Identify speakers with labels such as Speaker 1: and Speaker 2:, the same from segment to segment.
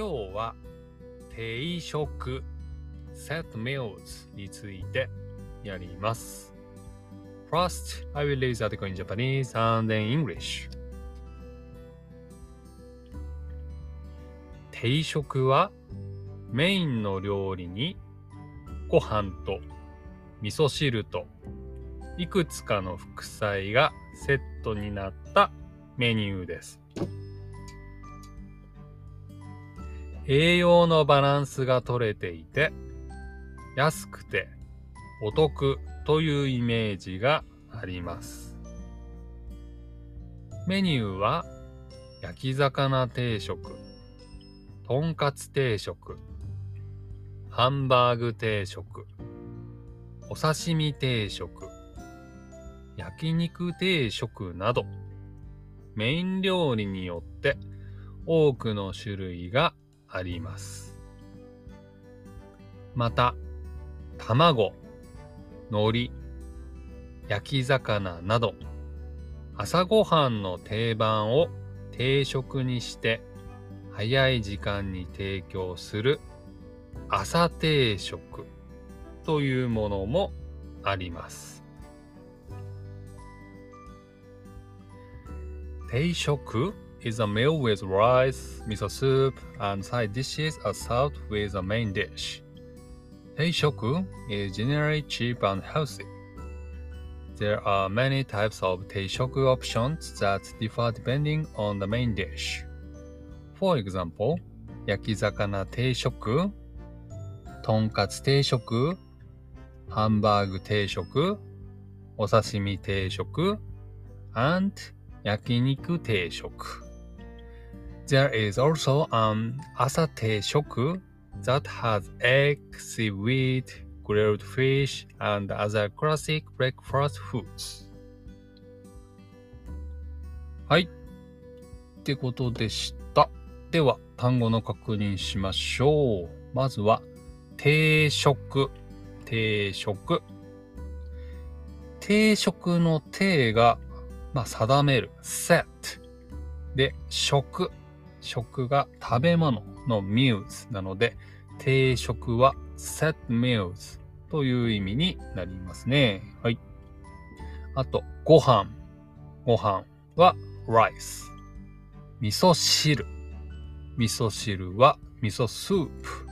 Speaker 1: 今日は定食 set meals についてやります。First, I will read the article in Japanese and then English. 定食はメインの料理にご飯と味噌汁といくつかの副菜がセットになったメニューです。栄養のバランスが取れていて安くてお得というイメージがあります。メニューは焼き魚定食、とんかつ定食、ハンバーグ定食、お刺身定食、焼肉定食など、メイン料理によって多くの種類があります。また、卵、海苔、焼き魚など、朝ごはんの定番を定食にして早い時間に提供する朝定食というものもあります。定食？is a meal with rice, miso soup, and side dishes are served with a main dish. Teishoku is generally cheap and healthy. There are many types of teishoku options that differ depending on the main dish. For example, yakizakana teishoku, tonkatsu teishoku, hamburger teishoku, osashimi teishoku, and yakiniku teishoku. There is also an 朝定食 that has egg, seaweed, grilled fish, and other classic breakfast foods. はい。ってことでした。では、単語の確認しましょう。まずは、定食。定食。定食の定が、まあ、定める set で食。食が食べ物の meals なので、定食は set meals という意味になりますね。はい。あと、ご飯。ご飯は rice。味噌汁。味噌汁は味噌スープ。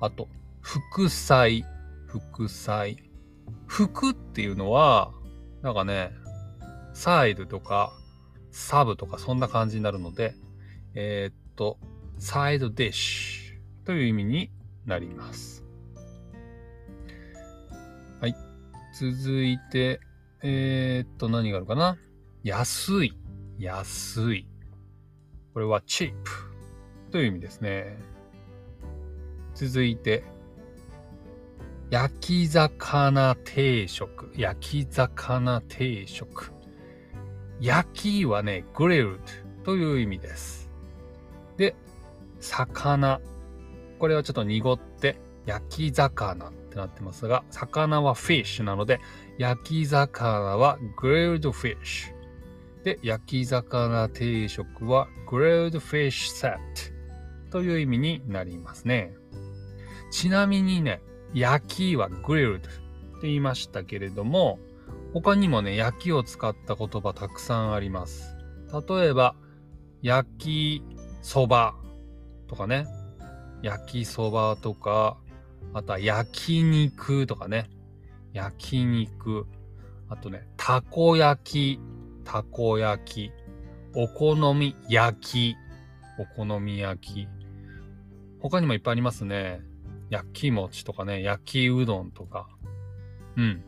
Speaker 1: あと、副菜。副菜。副っていうのは、なんかね、サイドとか、サブとかそんな感じになるので、えー、っと、サイドディッシュという意味になります。はい。続いて、えー、っと、何があるかな？安い。安い。これは cheap という意味ですね。続いて、焼き魚定食。焼き魚定食。焼きはね、grilled という意味です。で、魚。これはちょっと濁って焼き魚ってなってますが、魚は fish なので、焼き魚は grilled fish。で、焼き魚定食は grilled fish set という意味になりますね。ちなみにね、焼きは grilled って言いましたけれども、他にもね、焼きを使った言葉たくさんあります。例えば、焼きそばとかね、焼きそばとか、あとは焼肉とかね、焼肉、あとね、たこ焼き、たこ焼き、お好み焼き、お好み焼き。他にもいっぱいありますね。焼き餅とかね、焼きうどんとか。うん。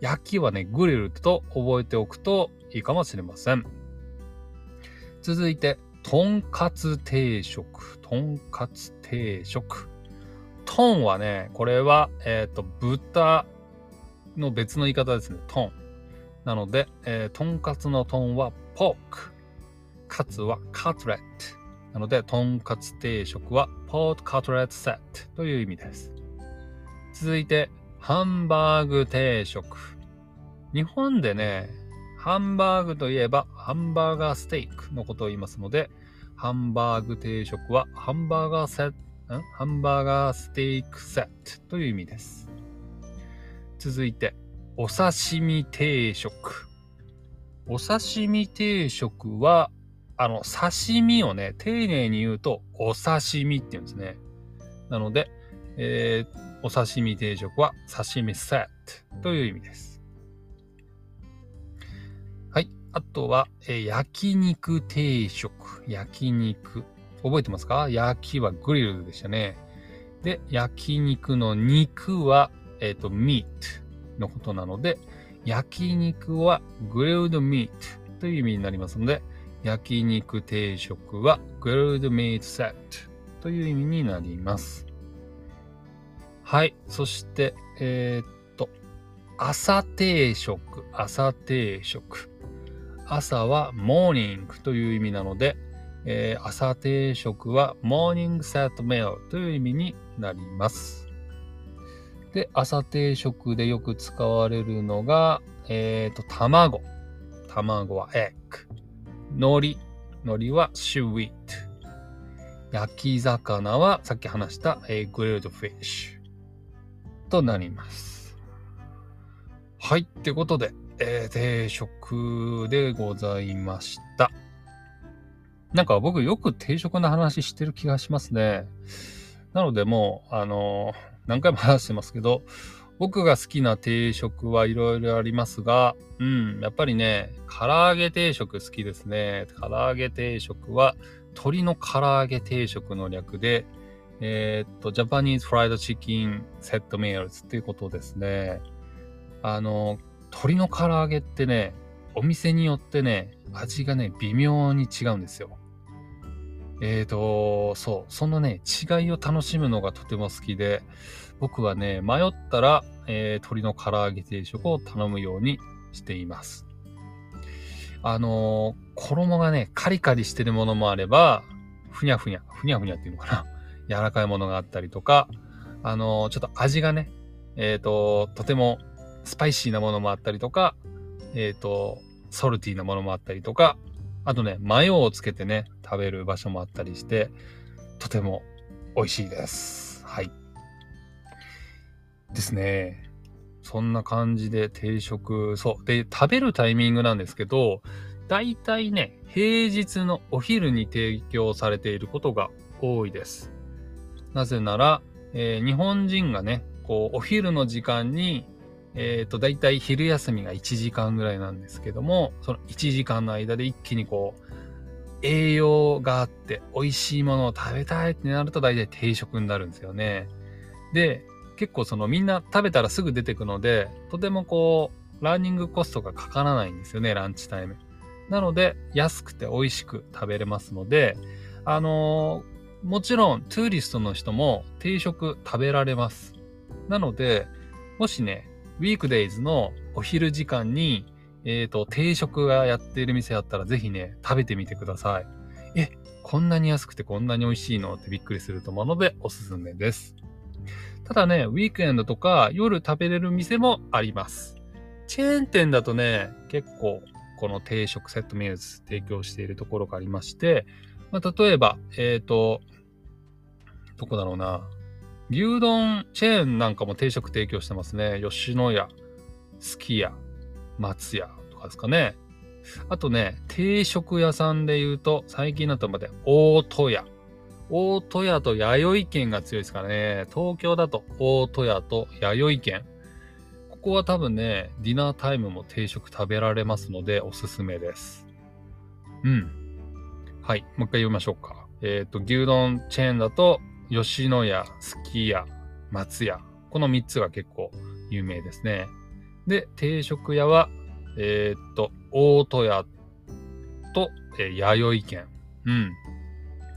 Speaker 1: 焼きはね、グリルと覚えておくといいかもしれません。続いて、とんかつ定食。とんかつ定食。トンはね、これは、えっ、ー、と、豚の別の言い方ですね。トン。なので、えー、とんかつのトンはポーク。カツはカトレット。なので、とんかつ定食はポートカトレットセットという意味です。続いて、ハンバーグ定食。日本でね、ハンバーグといえばハンバーガーステークのことを言いますので、ハンバーグ定食はハンバーガーセット、ハンバーガーステークセットという意味です。続いて、お刺身定食。お刺身定食は、あの、刺身をね、丁寧に言うと、お刺身って言うんですね。なので、えーお刺身定食は刺身セットという意味です。あとは、えー焼肉定食。焼肉。覚えてますか？焼きはグリルでしたね。で、焼肉の肉は、えっ、と、ミートのことなので、焼肉はグリルドミートという意味になりますので、焼肉定食はグリルドミートセットという意味になります。はい。そして、えーっと、朝定食、朝定食。朝はモーニングという意味なので、えー朝定食はモーニングセットメールという意味になります。で、朝定食でよく使われるのが、えーと、卵。卵は egg。海苔。海苔は sweet。焼き魚はさっき話した、えー、grilled fish となります。はい。ってことで、えー定食でございました。なんか僕よく定食の話してる気がしますね。なのでもう、あのー何回も話してますけど、僕が好きな定食はいろいろありますが、うん、やっぱりね、唐揚げ定食好きですね。唐揚げ定食は、鶏の唐揚げ定食の略で、えーっと、 Japanese fried chicken set meals っていうことですね。あの、鶏の唐揚げってね、お店によってね、味がね、微妙に違うんですよ。えーと、そう、そのね、違いを楽しむのがとても好きで、僕はね、迷ったら、えー鶏の唐揚げ定食を頼むようにしています。あのー衣がね、カリカリしてるものもあれば、ふにゃふにゃ、ふにゃふにゃっていうのかな。柔らかいものがあったりとか、あのーちょっと味がね、えっ、と、とてもスパイシーなものもあったりとか、えっ、と、ソルティーなものもあったりとか、あとね、マヨをつけてね、食べる場所もあったりして、とても美味しいです。はい。ですね。そんな感じで定食、そう。で、食べるタイミングなんですけど、大体ね、平日のお昼に提供されていることが多いです。なぜなら、えー日本人がね、こう、お昼の時間に、えっ、と、大体昼休みが1時間ぐらいなんですけども、その1時間の間で一気にこう、栄養があって美味しいものを食べたいってなると大体定食になるんですよね。で、結構そのみんな食べたらすぐ出てくので、とてもこう、ランニングコストがかからないんですよね、ランチタイム。なので、安くて美味しく食べれますので、あのーもちろん、トゥーリストの人も定食食べられます。なので、もしね、ウィークデイズのお昼時間に、えっ、と、定食がやっている店あったら、ぜひね、食べてみてください。え、こんなに安くてこんなに美味しいの？ってびっくりすると思うので、おすすめです。ただね、ウィークエンドとか夜食べれる店もあります。チェーン店だとね、結構、この定食セットメールズ提供しているところがありまして、まあ、例えば、えっ、と、どこだろうな。牛丼チェーンなんかも定食提供してますね。吉野家、すき家、松屋とかですかね。あとね、定食屋さんで言うと、最近だとまで、大戸屋。大戸屋と弥生県が強いですからね。東京だと大戸屋と弥生県。ここは多分ね、ディナータイムも定食食べられますので、おすすめです。うん。はい。もう一回読みましょうか。えっ、と、牛丼チェーンだと、吉野家、すき家、松屋。この3つが結構有名ですね。で、定食屋は、えーっと、大戸屋と、えー弥生県。うん。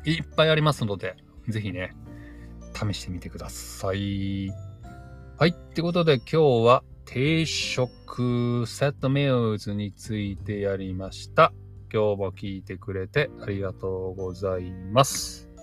Speaker 1: いっぱいありますので、ぜひね、試してみてください。はい。ってことで今日は定食セットメールズについてやりました。今日も聞いてくれてありがとうございます。